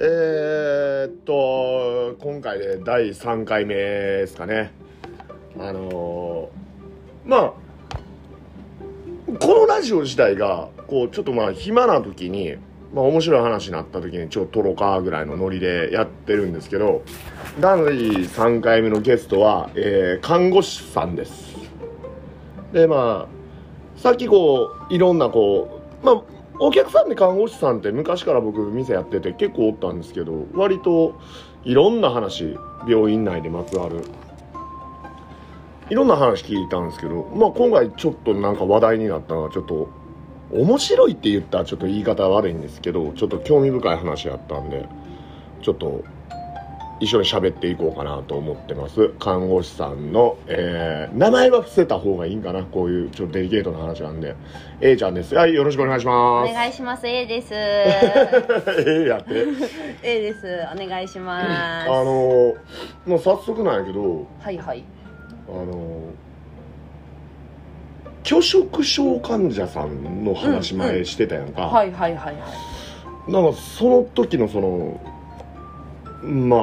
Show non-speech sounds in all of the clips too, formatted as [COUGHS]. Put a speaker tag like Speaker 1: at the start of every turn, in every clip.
Speaker 1: えー、っと今回で第3回目ですかね。あのーまあこのラジオ自体がこうちょっとまあ暇な時にまあ面白い話になった時にちょっと撮ろうかぐらいのノリでやってるんですけど第3回目のゲストは、えー看護師さんです。でまあさっきこういろんなこうまあお客さんで看護師さんって昔から僕店やってて結構おったんですけど割といろんな話病院内でまつわる。いろんな話聞いたんですけど、まあ、今回ちょっとなんか話題になったのはちょっと面白いって言ったらちょっと言い方悪いんですけどちょっと興味深い話やったんでちょっと一緒に喋っていこうかなと思ってます看護師さんの、えー名前は伏せた方がいいんかなこういうちょっとデリケートな話なんで A ちゃんですはいよろしくお願いし
Speaker 2: お
Speaker 1: ます
Speaker 2: 願いします。A です。
Speaker 1: A [LAUGHS] やって [LAUGHS]
Speaker 2: A です。お願いします。
Speaker 1: あのーもう早速なんやけど
Speaker 2: はいはい。
Speaker 1: あの拒食症患者さんの話前してたやんか、
Speaker 2: はいはいはいは
Speaker 1: なんかその時のそのまあ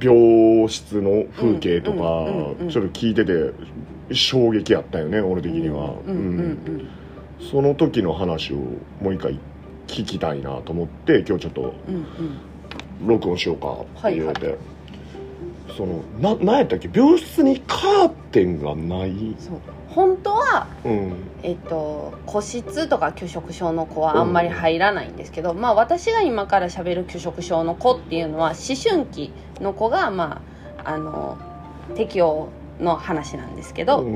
Speaker 1: 病室の風景とかちょっと聞いてて衝撃やったよね俺的
Speaker 2: い。
Speaker 1: には、その時の話をもう一回聞きたいなと思って今日ちょっと録音しようかって言われて、そのな何やったっけ？病室にカーテンがない。
Speaker 2: そう。本当は
Speaker 1: うん。
Speaker 2: えっと個室とか拒食症の子はあんまり入らないんですけど、まあ私が今から喋る拒食症の子っていうのは思春期の子がまああの適用の話なんですけど、
Speaker 1: うん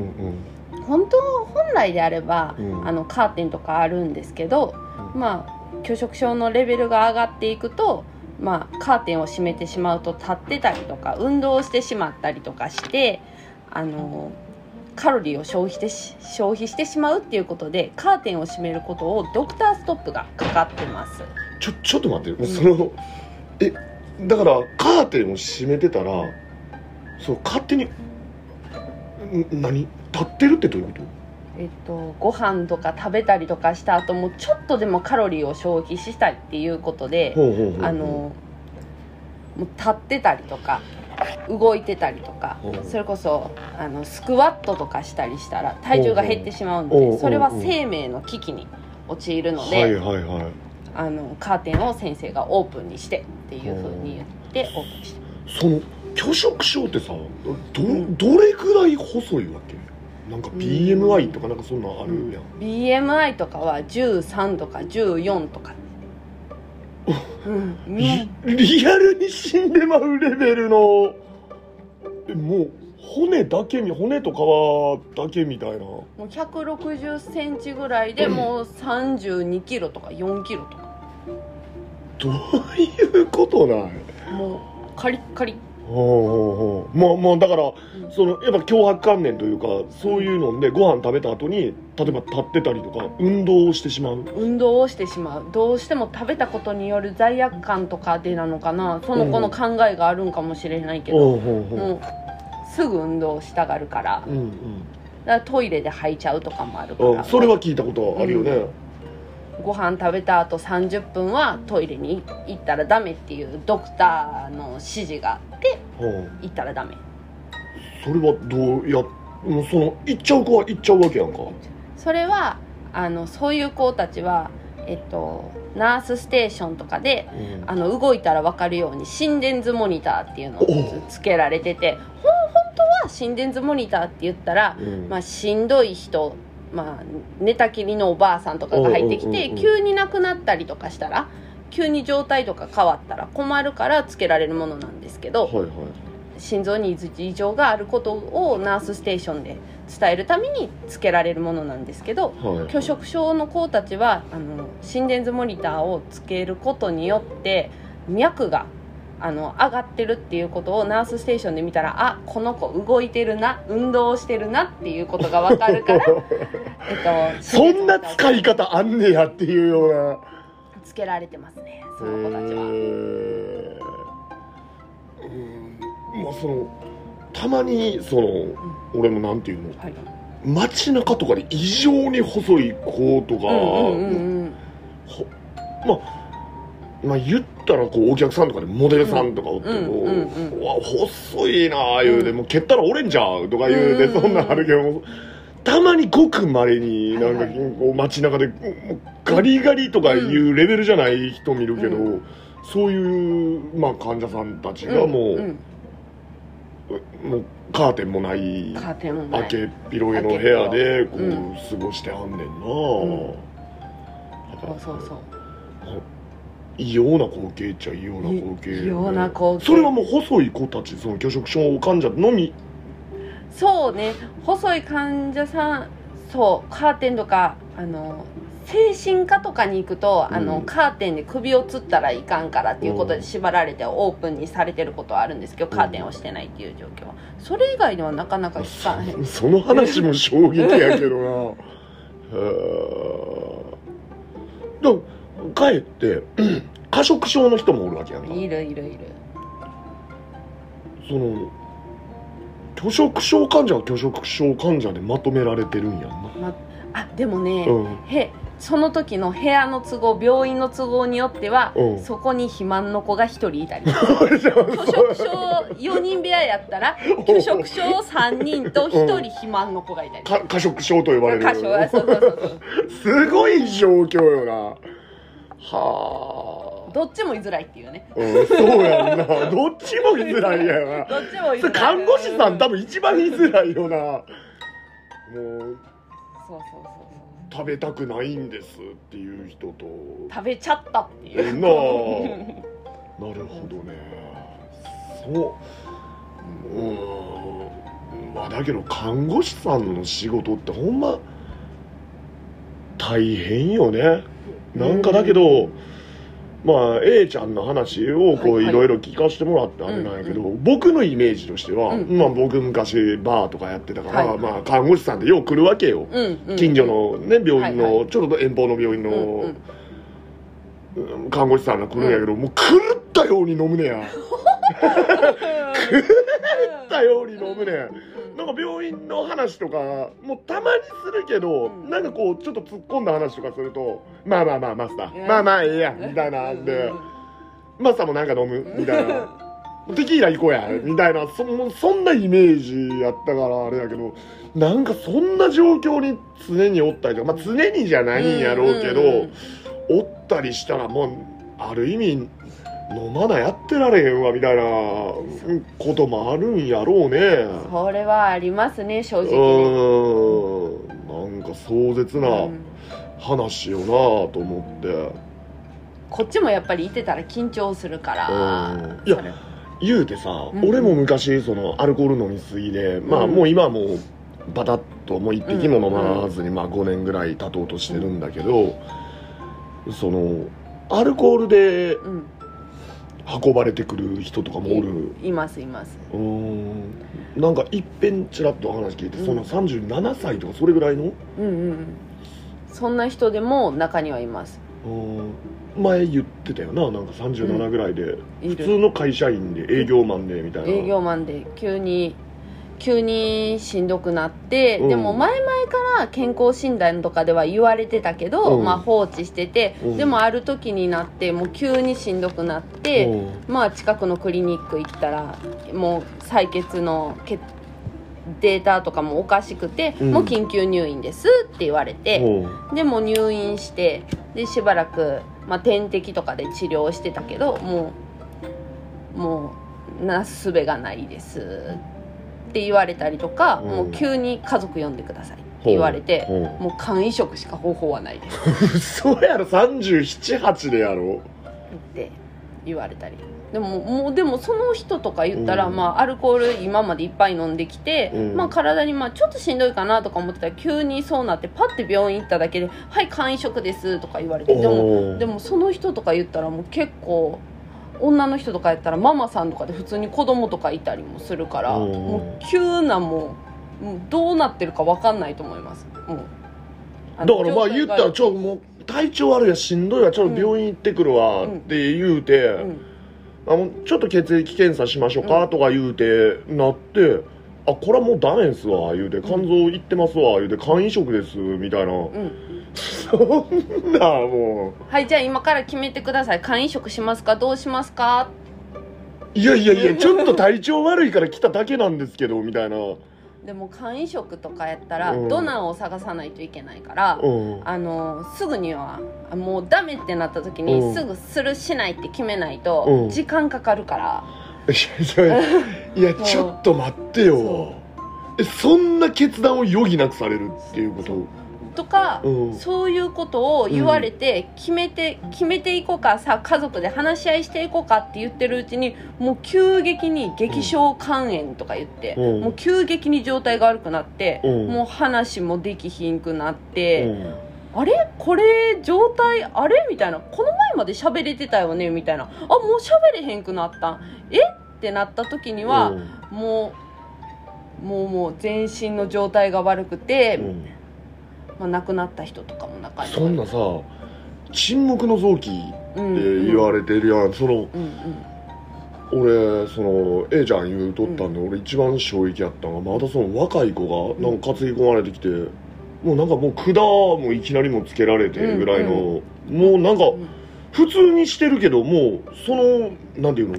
Speaker 1: うん。
Speaker 2: 本当本来であれば、
Speaker 1: うん。
Speaker 2: あのカーテンとかあるんですけど、まあ拒食症のレベルが上がっていくと、まあ、カーテンを閉めてしまうと立ってたりとか運動してしまったりとかしてあのカロリーを消費して消費してしまうっていうことでカーテンを閉めることをドクターストップがかかってます。
Speaker 1: ちょちょっと待ってもうその、えだからカーテンを閉めてたらそう勝手に何？立ってるってどういうこと？
Speaker 2: えっと、ご飯とか食べたりとかした後もちょっとでもカロリーを消費したいっていうことであのもう立ってたりとか動いてたりとか
Speaker 1: うん
Speaker 2: それこそあのスクワットとかしたりしたら体重が減ってしまうん
Speaker 1: うんうん
Speaker 2: でそれは生命の危機に陥るの
Speaker 1: はい
Speaker 2: であのカーテンを先生がオープンにしてっていうふうに言ってオープンして。
Speaker 1: その拒食症ってさど,、
Speaker 2: ん
Speaker 1: どれぐらい細いわけ？なんか BMI とかなんかそんなんあるやん、
Speaker 2: BMI とかは13とか14とか。うん。
Speaker 1: リリアルに死んでまうレベルの。えもう骨だけみ骨と皮だけみたいな。
Speaker 2: もう1 6 0ンチぐらいでもう3 2キロとか4キロとか。
Speaker 1: どういうことなん？
Speaker 2: もうカリッカリ
Speaker 1: ほうほうほう。まあまあだからそのやっぱ脅迫観念というかそういうのでご飯食べた後に例えば立ってたりとか運動をしてしまう。
Speaker 2: 運動をしてしまう。どうしても食べたことによる罪悪感とかでなのかな。その子の考えがあるんかもしれないけど、もうすぐ運動したがるから。
Speaker 1: ううん。
Speaker 2: だからトイレで吐いちゃうとかもあるか
Speaker 1: うん。
Speaker 2: ら
Speaker 1: あそれは聞いたことあるよね、
Speaker 2: ご飯食べた後30分はトイレに行ったらダメっていうドクターの指示があって行ったらダメ。
Speaker 1: それはどうやもうその行っちゃう子は行っちゃうわけやんか。
Speaker 2: それはあのそういう子たちはえっとナースステーションとかで
Speaker 1: うん。
Speaker 2: あの動いたら分かるように心電図モニターっていうのを
Speaker 1: お
Speaker 2: つつけられててほん本当は心電図モニターって言ったら、
Speaker 1: うん。
Speaker 2: まあ、しんどい人、まあ、寝たきりのおばあさんとかが入ってきて急に亡くなったりとかしたら急に状態とか変わったら困るからつけられるものなんですけど
Speaker 1: はいはい。
Speaker 2: 心臓に異常があることをナースステーションで伝えるためにつけられるものなんですけど
Speaker 1: はい。
Speaker 2: 拒食症の子たちはあの心電図モニターをつけることによって脈があの上がってるっていうことをナースステーションで見たらあこの子動いてるな運動をしてるなっていうことが分かるから、[LAUGHS] えっと、
Speaker 1: そんな使い方あんねやっていうような。
Speaker 2: つけられてますねその子たちは、
Speaker 1: へー。うん。まあそのたまにその、俺もなんていうの？
Speaker 2: はい。
Speaker 1: 街中とかで異常に細い子とか、
Speaker 2: うんうんうんうん。
Speaker 1: ほまあまあ言ったらこうお客さんとかでモデルさんとかおっても、
Speaker 2: うんうんう
Speaker 1: わ細いなあ言うて、
Speaker 2: うん。
Speaker 1: もう蹴ったら折れんじゃうとか言うて、そんなんあるけどたまにごくまれになんかこう街中でガリガリとかいうレベルじゃない人見るけど、
Speaker 2: う
Speaker 1: そういう、まあ、患者さんたちがもう,、
Speaker 2: ん。
Speaker 1: もうカーテンもない
Speaker 2: カーテンもない。
Speaker 1: 開けっ広げの部屋でこう、
Speaker 2: うん。
Speaker 1: 過ごしてはんねんな、
Speaker 2: うそうそう
Speaker 1: 異様な光景っちゃ異様な光景よね、
Speaker 2: 異様な光景。
Speaker 1: それはもう細い子たちその拒食症患者のみ
Speaker 2: そうね。細い患者さんそうカーテンとかあの精神科とかに行くと、あの
Speaker 1: うん。
Speaker 2: カーテンで首をつったらいかんからっていうことで縛られてオープンにされてることはあるんですけど、カーテンをしてないっていう状況。はそれ以外ではなかなか聞かへん。
Speaker 1: そその話も衝撃やけどな。へえかえって [CLEARS THROAT] 過食症の人もおるわけやんか。
Speaker 2: いるいるいる。
Speaker 1: その拒食症患者は拒食症患者でまとめられてるんやんな。
Speaker 2: まあでもね、
Speaker 1: うん。
Speaker 2: へその時の部屋の都合病院の都合によっては、
Speaker 1: うん。
Speaker 2: そこに肥満の子が1人いたり。[LAUGHS] 拒食症4人部屋やったら [LAUGHS] 拒食症3人と1人肥満の子がいたり。
Speaker 1: か過食症と呼ばれる。
Speaker 2: 箇所あそうそうそうそう。[LAUGHS]
Speaker 1: すごい状況よなは
Speaker 2: どっちも居づらいっていうね。
Speaker 1: あ、うん、そうやんな。[LAUGHS] どっちも居づらいやな
Speaker 2: どっちも居づらい
Speaker 1: 看護師さん多分一番居づらいよな。もう
Speaker 2: そうそうそう。
Speaker 1: 食べたくないんですっていう人と。
Speaker 2: 食べちゃったっていう。
Speaker 1: なあ。[LAUGHS] なるほどね。そう。うんまあだけど看護師さんの仕事ってほんま大変よね。なんかだけど、まあ A ちゃんの話をこう
Speaker 2: はい
Speaker 1: ろいろ聞かせてもらってあれなんやけど、僕のイメージとしては、
Speaker 2: うん。
Speaker 1: まあ僕昔バーとかやってたから、
Speaker 2: はい。
Speaker 1: まあ看護師さんってよう来るわけよ、近所のね病院
Speaker 2: はい
Speaker 1: の、
Speaker 2: は
Speaker 1: ちょっと遠方の病院の、看護師さんが来るんやけど、もう狂ったように飲むねや。狂 [LAUGHS] ったように飲むねん。なんか病院の話とかもうたまにするけど、
Speaker 2: うん。
Speaker 1: なんかこうちょっと突っ込んだ話とかするとまあまあまあマスター、
Speaker 2: うん。
Speaker 1: まあまあええやみたいなんで、マスターもなんか飲む？みたいな。[LAUGHS] テキーラ行こうやみたいなそそんなイメージやったからあれやけどなんかそんな状況に常におったりとかまあ常にじゃないんやろうけど、おったりしたらもうある意味飲まなやってられへんわみたいなこともあるんやろうね。
Speaker 2: それはありますね正
Speaker 1: う
Speaker 2: 直に。
Speaker 1: ーん。なんか壮絶な
Speaker 2: うん。
Speaker 1: 話よなと思って。
Speaker 2: こっちもやっぱりいてたら緊張するから
Speaker 1: うん。いや言うてさ、
Speaker 2: うん。
Speaker 1: 俺も昔そのアルコール飲みすぎで、まあ
Speaker 2: うん
Speaker 1: もう今はもうバタッともう一滴も飲まずに、まあ5年ぐらい経とうとしてるんだけど、そのアルコールで
Speaker 2: うん
Speaker 1: 運ばれてくる人とかもおる。
Speaker 2: いますいます。
Speaker 1: うーん。なんかいっぺんちらっと話聞いて、
Speaker 2: うん。
Speaker 1: その37歳とかそれぐらいの？
Speaker 2: うんうんうん。そんな人でも中にはいます。
Speaker 1: うーん。前言ってたよななんか37ぐらいで、
Speaker 2: いる。
Speaker 1: 普通の会社員で営業マンでみたいな。
Speaker 2: 営業マンで急に急にしんどくなって、
Speaker 1: うん。
Speaker 2: でも前々から健康診断とかでは言われてたけど、
Speaker 1: うん。
Speaker 2: まあ放置してて、
Speaker 1: うん。
Speaker 2: でもある時になってもう急にしんどくなって、
Speaker 1: うん。
Speaker 2: まあ近くのクリニック行ったらもう採血の血データとかもおかしくて、
Speaker 1: うん。
Speaker 2: もう緊急入院ですって言われて、
Speaker 1: うん。
Speaker 2: でも入院してでしばらく、まあ、点滴とかで治療してたけどもうもうなすすべがないですって言われたりとか、
Speaker 1: うん。
Speaker 2: もう急に家族呼んでくださいって言われて、
Speaker 1: う。ん
Speaker 2: もう肝移植しか方法はないです。
Speaker 1: 嘘やろ。378でやろ。
Speaker 2: って言われたり。でももうでもその人とか言ったら、
Speaker 1: うん。
Speaker 2: まあ、アルコール今までいっぱい飲んできて、
Speaker 1: うん。
Speaker 2: まあ、体にまあちょっとしんどいかなとか思ってたら急にそうなってパッて病院行っただけで「はい肝移植です」とか言われてでもでもその人とか言ったらもう結構女の人とかやったらママさんとかで普通に子供とかいたりもするから
Speaker 1: うん
Speaker 2: もう急なもうもうどうなってるか分かんないと思います。もう。あの
Speaker 1: だからまあ言ったらちょもう体調悪いわしんどいわちょっと病院行ってくるわ
Speaker 2: うん。
Speaker 1: って言うて、
Speaker 2: うん。
Speaker 1: あのちょっと血液検査しましょうかとか言うてなって、あこれはもうダメですわ言うて肝臓いってますわ言うて肝移植ですみたいな、
Speaker 2: うん
Speaker 1: そんなも
Speaker 2: はいじゃあ今から決めてください。肝移植しますか？どうしますか？
Speaker 1: ういやいやいやちょっと体調悪いから来ただけなんですけどみたいな。
Speaker 2: でも肝移植とかやったら
Speaker 1: うん。
Speaker 2: ドナーを探さないといけないから、
Speaker 1: うん。
Speaker 2: あのすぐにはあもうダメってなった時に
Speaker 1: うん。
Speaker 2: すぐするしないって決めないと
Speaker 1: うん。
Speaker 2: 時間かかるから、
Speaker 1: いやいやいや [LAUGHS] ちょっと待ってよ。
Speaker 2: そ
Speaker 1: えそんな決断を余儀なくされるっていうこと？
Speaker 2: とか、
Speaker 1: うん。
Speaker 2: そういうことを言われて決めて決めていこうかさ家族で話し合いしていこうかって言ってるうちにもう急激に激小肝炎とか言って、
Speaker 1: うん。
Speaker 2: もう急激に状態が悪くなって、
Speaker 1: うん。
Speaker 2: もう話もできひんくなっ
Speaker 1: う
Speaker 2: て。
Speaker 1: ん。
Speaker 2: あれ？これ状態あれ？みたいな。この前まで喋れてたよね？みたいな。あもう喋れへんくなったん。え？ってなった時には、もうもうもう全身の状態が悪くて、
Speaker 1: うん
Speaker 2: まあ、亡くなった人とかも中に。は
Speaker 1: そんなさ沈黙の臓器って言われてるやん、その
Speaker 2: うんうん。
Speaker 1: 俺その A ちゃん言うとったんで、俺一番衝撃やったのがまたその若い子がなんか担ぎ込まれてきて、もうなんかもう管もいきなりもつけられてぐらいの、もうなんか
Speaker 2: うん
Speaker 1: 普通にしてるけどもうそのなんていうの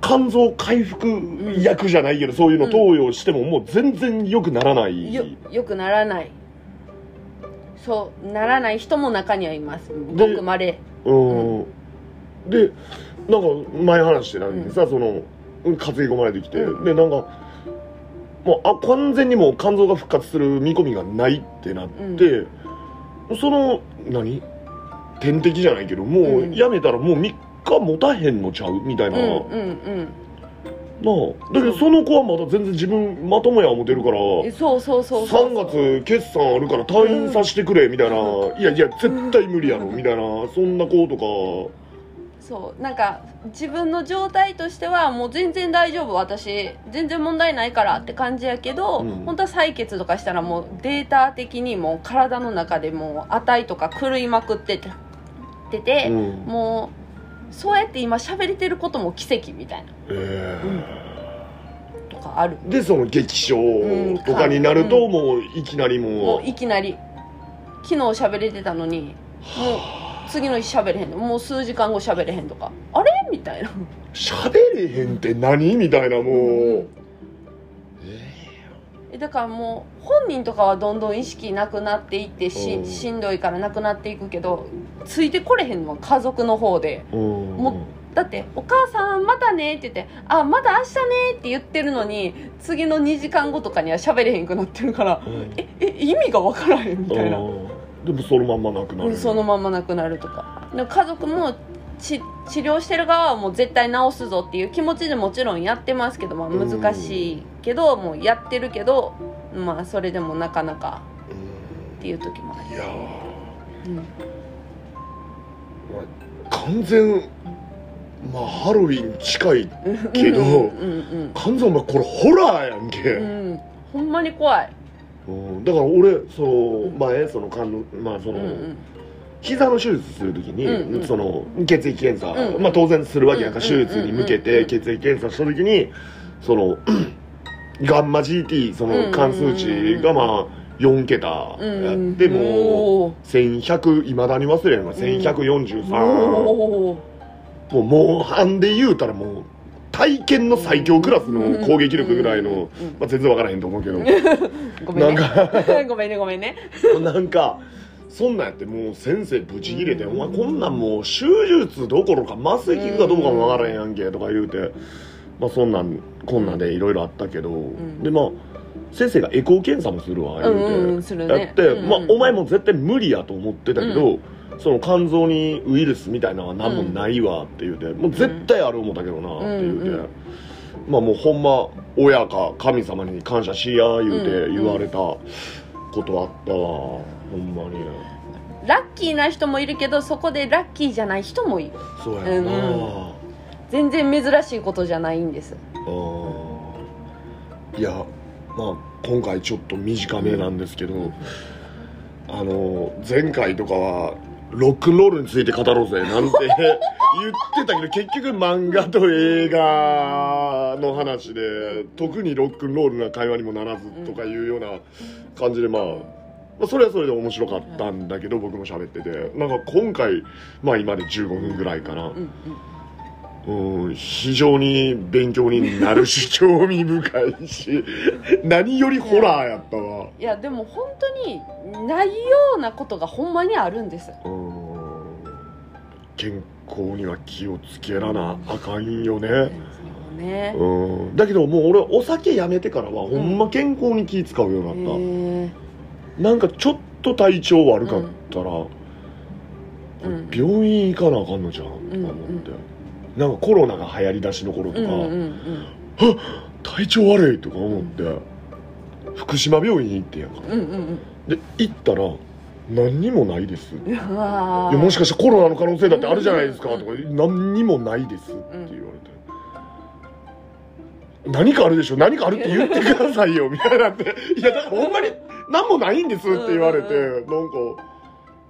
Speaker 1: 肝臓回復薬じゃないけど、そういうの投与してももう全然良くならない、
Speaker 2: よよくならないそうならない人も中にはいます。ご
Speaker 1: で
Speaker 2: くまれ
Speaker 1: うん、でなんか前話してたんでさ、その担ぎ込まれてきて、
Speaker 2: うん。
Speaker 1: でなんかもうあ完全にもう肝臓が復活する見込みがないってなって、その何？点滴じゃないけどもう
Speaker 2: うん。
Speaker 1: やめたらもう3日持たへんのちゃう？みたいな、
Speaker 2: うんうんうん
Speaker 1: なあ。だけどその子はまだ全然自分まともや思てるから
Speaker 2: えそうそうそうそう。
Speaker 1: 3月決算あるから退院させてくれみたいな、いやいや絶対無理やろみたいな。そんな子とか。
Speaker 2: そう。なんか自分の状態としてはもう全然大丈夫私。全然問題ないからって感じやけど、
Speaker 1: うん。
Speaker 2: 本当は採血とかしたらもうデータ的にもう体の中でもう値とか狂いまくってててて、
Speaker 1: うん。
Speaker 2: もうそうやって今喋れてることも奇跡みたいな。
Speaker 1: え
Speaker 2: とかある。
Speaker 1: ーでその激症とかになるともういきなり
Speaker 2: も
Speaker 1: も
Speaker 2: ういきなり。昨日喋れてたのにもう次の日喋れへんの。もう数時間後喋れへんとか。あれみたいな。
Speaker 1: 喋れへんって何みたいなもう、
Speaker 2: うん
Speaker 1: え
Speaker 2: えだからもう本人とかはどんどん意識なくなっていってし,、
Speaker 1: うん。
Speaker 2: しんどいからなくなっていくけどついてこれへんのは家族の方で。
Speaker 1: ー。うん
Speaker 2: もだって「お母さんまたね」って言って「あまた明日ね」って言ってるのに次の2時間後とかには喋れへんくなってるから
Speaker 1: うん。
Speaker 2: ええ意味が分からへんみたいな。
Speaker 1: うんでもそのまんまなくなる。
Speaker 2: そのままなくなるとか。で家族もち治療してる側はもう絶対治すぞっていう気持ちでもちろんやってますけど、まあ、
Speaker 1: うん
Speaker 2: 難しいけど、もうやってるけどまあそれでもなかなか
Speaker 1: うん
Speaker 2: っていう時もあ
Speaker 1: いやー。
Speaker 2: る、うん
Speaker 1: 完全まあハロウィン近いけど
Speaker 2: うんうん
Speaker 1: 完全お前これホラーやんけ、
Speaker 2: うん、うん、ほんまに怖い、
Speaker 1: うん。だから俺その前その肝のまあその、
Speaker 2: うんうん、
Speaker 1: 膝の手術するときに、
Speaker 2: うんうん。
Speaker 1: その血液検査、
Speaker 2: うん。うん
Speaker 1: まあ当然するわけやんか、
Speaker 2: うん
Speaker 1: 手術に向けて血液検査したときにその [CLEARS THROAT] ガンマ GT その関数値がまあ4桁。や
Speaker 2: うん。
Speaker 1: ってもう
Speaker 2: お
Speaker 1: 1100いまだに忘れんわ。1143、
Speaker 2: ーおー。
Speaker 1: もうモンハンで言うたらもう体験の最強クラスの攻撃力ぐらいの、まあ、全然わからへんと思うけど。[LAUGHS]
Speaker 2: ごめんね。ごめんねごめんね。
Speaker 1: なんかそんなんやってもう先生ブチ切れて「お前こんなんもう手術どころか麻酔効くかどうかもわからへんやんけ」とか言うて。まあそんなんこんなんでいろいろあったけど、
Speaker 2: ん。
Speaker 1: でまあ先生がエコー検査もするわ言うて、
Speaker 2: うんね。
Speaker 1: やって、
Speaker 2: うんうん。
Speaker 1: まあ、お前も絶対無理やと思ってたけど、その肝臓にウイルスみたいなのは何もないわって言うて、もう絶対ある思ったけどなって言うて、
Speaker 2: うんうん
Speaker 1: まあもうほんま親か神様に感謝しや言うて
Speaker 2: うんうん
Speaker 1: 言われたことあったわほんまに。
Speaker 2: ラッキーな人もいるけどそこでラッキーじゃない人もいる。
Speaker 1: そうやんな、
Speaker 2: うん全然珍しいことじゃないんです。
Speaker 1: うんいやまあ今回ちょっと短めなんですけど、あの前回とかはロックンロールについて語ろうぜなんて [LAUGHS] 言ってたけど結局漫画と映画の話で特にロックンロールな会話にもならずとかいうような感じでまあまあ、それはそれで面白かったんだけど、僕も喋ってて。なんか今回まあ今で15分ぐらいかな、
Speaker 2: うん
Speaker 1: うん、非常に勉強になるし興味深いし [LAUGHS] 何よりホラーやったわ。
Speaker 2: いやでも本当にないようなことがほんまにあるんです。
Speaker 1: うん。健康には気をつけらなあかんよね。
Speaker 2: そうね。
Speaker 1: うん。だけどもう俺お酒やめてからはほんま健康に気使うよう
Speaker 2: へ
Speaker 1: になった、
Speaker 2: え
Speaker 1: なんかちょっと体調悪かったら、
Speaker 2: うん。
Speaker 1: 病院行かなあかんのじゃんとか思って、なんかコロナが流行りだしの頃とか、
Speaker 2: うんうんうん。
Speaker 1: 体調悪いとか思って、福島病院行ってんやんか。
Speaker 2: うんうん
Speaker 1: で行ったら何にもないです。いやもしかしてコロナの可能性だってあるじゃないですか
Speaker 2: うん
Speaker 1: とか何にもないですって言われて、何かあるでしょ？何かあるって言ってくださいよみたいなって。いやだからほんまに何もないんですって言われて、
Speaker 2: う
Speaker 1: なんか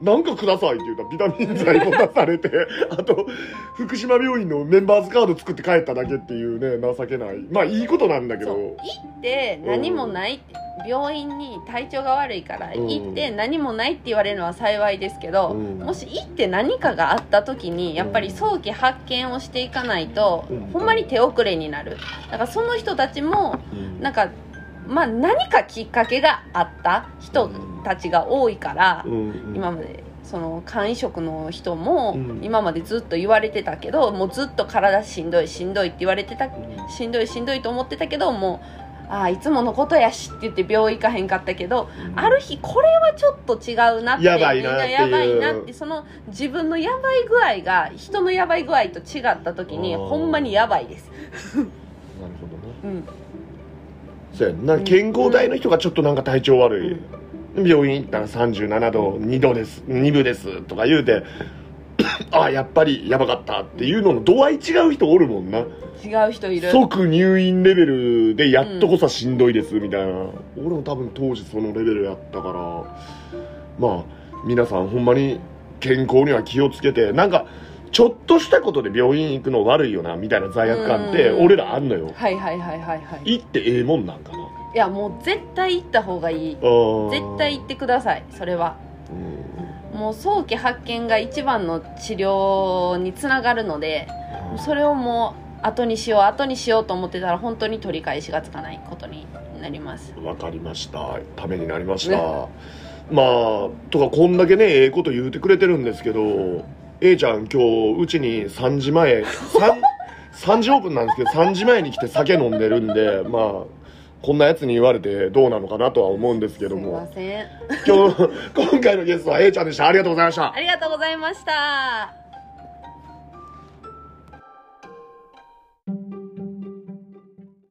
Speaker 1: なんかくださいって言ったらビタミン剤も出されて [LAUGHS] あと福島病院のメンバーズカード作って帰っただけっていうね情けない。まあいいことなんだけど。
Speaker 2: 行って何もないって、病院に体調が悪いから
Speaker 1: うん。
Speaker 2: 行って何もないって言われるのは幸いですけど、
Speaker 1: うん。
Speaker 2: もし行って何かがあった時にやっぱり早期発見をしていかないと、
Speaker 1: うん。
Speaker 2: ほんまに手遅れになる。だからその人たちも
Speaker 1: うん。
Speaker 2: なんかまあ何かきっかけがあった人たちが多いから、
Speaker 1: うん
Speaker 2: 今までその肝移植の人も
Speaker 1: うん。
Speaker 2: 今までずっと言われてたけどもうずっと体しんどいしんどいって言われてたしんどいしんどいと思ってたけどもうああいつものことやしって言って病院行かへんかったけど、ある日これはちょっと違うなって
Speaker 1: やばいな
Speaker 2: やばいなってその自分のやばい具合が人のやばい具合と違った時にほんまにやばいです、
Speaker 1: なるほどな
Speaker 2: うん、
Speaker 1: そうやんな。健康体の人がちょっとなんか体調悪い、病院行ったら37度2度です2分ですとか言うて [COUGHS] ああやっぱりやばかったっていうのの度合い違う人おるもんな。
Speaker 2: 違う人いる。
Speaker 1: 即入院レベルでやっとこさしんどいですみたいな、俺も多分当時そのレベルやったから。まあ皆さんほんまに健康には気をつけてなんかちょっとしたことで病院行くの悪いよなみたいな罪悪感って
Speaker 2: うん。
Speaker 1: 俺らあんのよ。
Speaker 2: はいはいはいはいはい。
Speaker 1: 行ってええもんなんかない
Speaker 2: やもう絶対行った方がいい。
Speaker 1: 絶
Speaker 2: 絶対行ってくださいそれは。もう早期発見が一番の治療につながるのでそれをもう後にしよう後にしようと思ってたら本当に取り返しがつかないことになります。
Speaker 1: わかりました。ためになりました、
Speaker 2: ね。
Speaker 1: まあとかこんだけねええこと言うてくれてるんですけど A ちゃん今日うちに3時前 3, 3 [LAUGHS] 時オープンなんですけど3時前に来て酒飲んでるんでまあこんなやつに言われてどうなのかなとは思うんですけ
Speaker 2: すい
Speaker 1: ども
Speaker 2: ません。
Speaker 1: 今日今回のゲストは A ちゃんでした。ありがとうございました。
Speaker 2: ありがとうございました